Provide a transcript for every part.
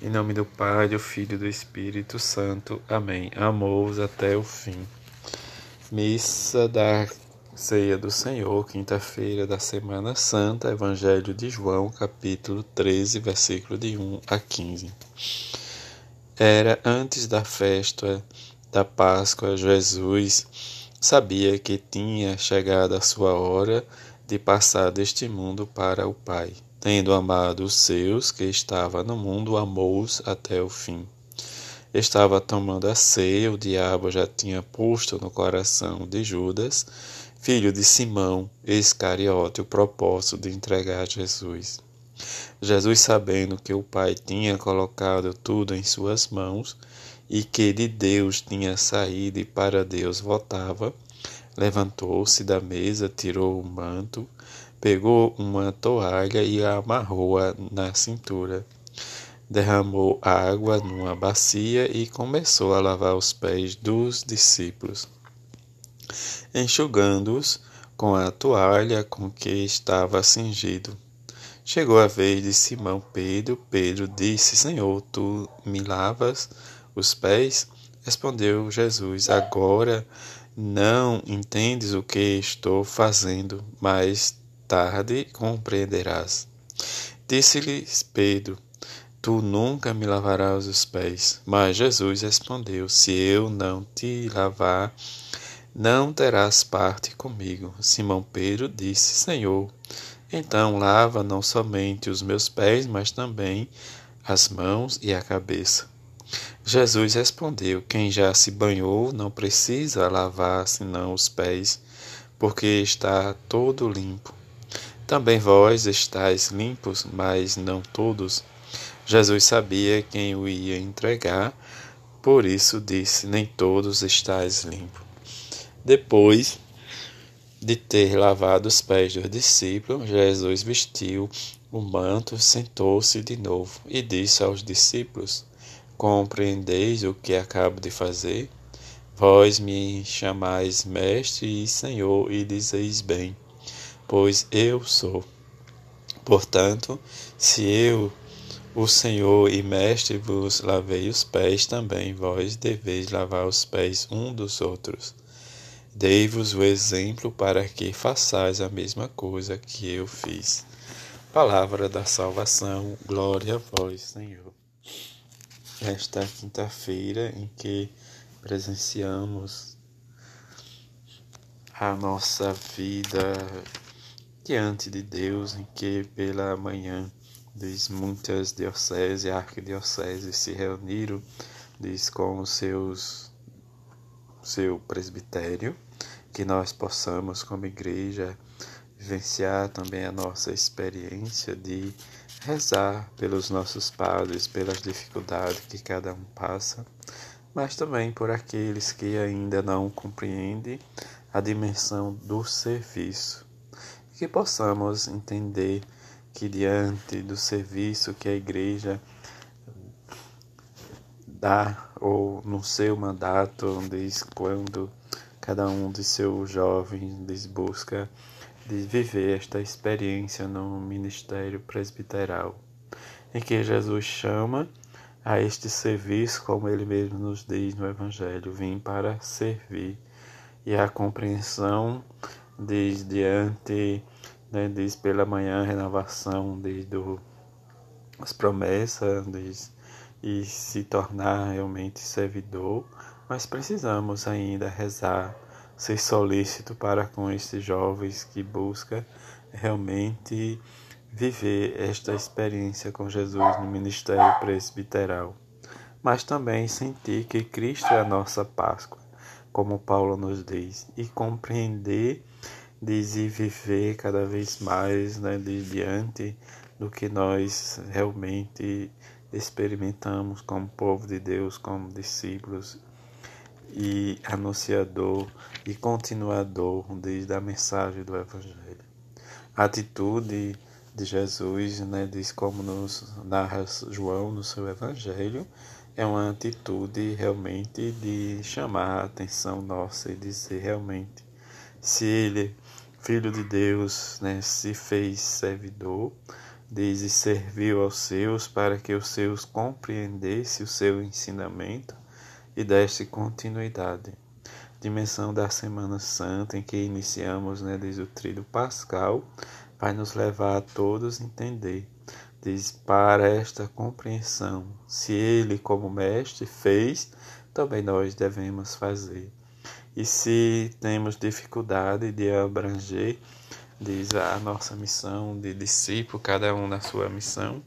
Em nome do Pai, do Filho e do Espírito Santo. Amém. Amou-os até o fim. Missa da Ceia do Senhor, quinta-feira da Semana Santa, Evangelho de João, capítulo 13, versículo de 1 a 15. Era antes da festa da Páscoa, Jesus sabia que tinha chegado a sua hora de passar deste mundo para o Pai. Tendo amado os seus que estava no mundo, amou-os até o fim. Estava tomando a ceia, o diabo já tinha posto no coração de Judas, filho de Simão, Iscariote, o propósito de entregar Jesus. Jesus, sabendo que o Pai tinha colocado tudo em suas mãos e que de Deus tinha saído e para Deus voltava, levantou-se da mesa, tirou o manto, Pegou uma toalha e a amarrou-a na cintura. Derramou água numa bacia e começou a lavar os pés dos discípulos, enxugando-os com a toalha com que estava cingido. Chegou a vez de Simão Pedro. Pedro disse: Senhor, tu me lavas os pés? Respondeu Jesus: Agora não entendes o que estou fazendo, mas tarde compreenderás. Disse-lhes Pedro: Tu nunca me lavarás os pés. Mas Jesus respondeu: Se eu não te lavar, não terás parte comigo. Simão Pedro disse: Senhor, então lava não somente os meus pés, mas também as mãos e a cabeça. Jesus respondeu: Quem já se banhou não precisa lavar senão os pés, porque está todo limpo. Também vós estáis limpos, mas não todos. Jesus sabia quem o ia entregar, por isso disse: Nem todos estáis limpos. Depois de ter lavado os pés dos discípulos, Jesus vestiu o manto, sentou-se de novo e disse aos discípulos: Compreendeis o que acabo de fazer? Vós me chamais Mestre e Senhor e dizeis bem pois eu sou. Portanto, se eu, o Senhor e Mestre, vos lavei os pés, também vós deveis lavar os pés um dos outros. Dei-vos o exemplo para que façais a mesma coisa que eu fiz. Palavra da salvação, glória a vós, Senhor. Esta quinta-feira em que presenciamos a nossa vida diante de Deus, em que pela manhã diz, muitas dioceses e arquidioceses se reuniram diz, com os seus seu presbitério, que nós possamos como igreja vivenciar também a nossa experiência de rezar pelos nossos padres, pelas dificuldades que cada um passa, mas também por aqueles que ainda não compreendem a dimensão do serviço que possamos entender que diante do serviço que a igreja dá ou no seu mandato diz quando cada um de seus jovens diz busca de viver esta experiência no ministério presbiteral em que Jesus chama a este serviço como ele mesmo nos diz no evangelho vim para servir e a compreensão diz diante, né, diz pela manhã renovação, do, as promessas, diz, e se tornar realmente servidor, mas precisamos ainda rezar, ser solícito para com estes jovens que busca realmente viver esta experiência com Jesus no ministério presbiteral, mas também sentir que Cristo é a nossa Páscoa como Paulo nos diz, e compreender, diz, e viver cada vez mais né, de diante do que nós realmente experimentamos como povo de Deus, como discípulos e anunciador e continuador desde a mensagem do Evangelho. A atitude de Jesus, né, diz como nos narra João no seu Evangelho, é uma atitude realmente de chamar a atenção nossa e dizer realmente se ele, filho de Deus, né, se fez servidor, diz e serviu aos seus para que os seus compreendesse o seu ensinamento e deste continuidade. Dimensão da Semana Santa em que iniciamos, né, diz o tríduo pascal, vai nos levar a todos entender. Diz para esta compreensão, se ele como mestre fez, também nós devemos fazer. E se temos dificuldade de abranger diz a nossa missão de discípulo, cada um na sua missão,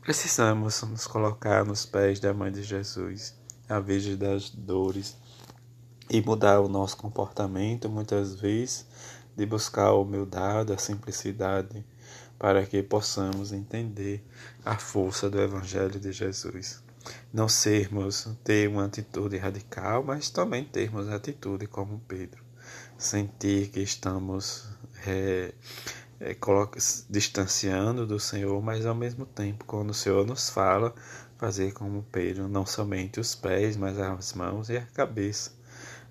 precisamos nos colocar nos pés da Mãe de Jesus, a Virgem das Dores, e mudar o nosso comportamento, muitas vezes, de buscar a humildade, a simplicidade, para que possamos entender a força do Evangelho de Jesus. Não sermos, ter uma atitude radical, mas também termos atitude como Pedro. Sentir que estamos é, é, coloca, distanciando do Senhor, mas ao mesmo tempo, quando o Senhor nos fala, fazer como Pedro, não somente os pés, mas as mãos e a cabeça.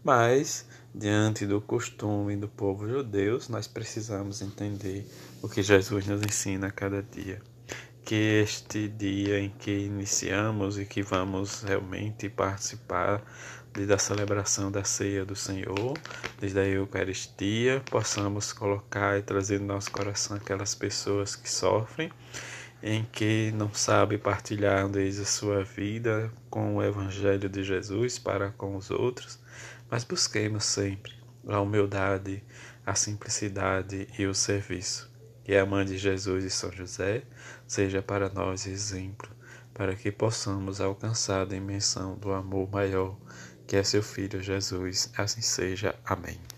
Mas, diante do costume do povo judeu, nós precisamos entender o que Jesus nos ensina a cada dia. Que este dia em que iniciamos e que vamos realmente participar desde a celebração da ceia do Senhor, desde a Eucaristia, possamos colocar e trazer no nosso coração aquelas pessoas que sofrem, em que não sabem partilhar desde a sua vida com o Evangelho de Jesus para com os outros, mas busquemos sempre a humildade, a simplicidade e o serviço. Que a Mãe de Jesus e São José seja para nós exemplo, para que possamos alcançar a dimensão do amor maior que é seu Filho Jesus. Assim seja. Amém.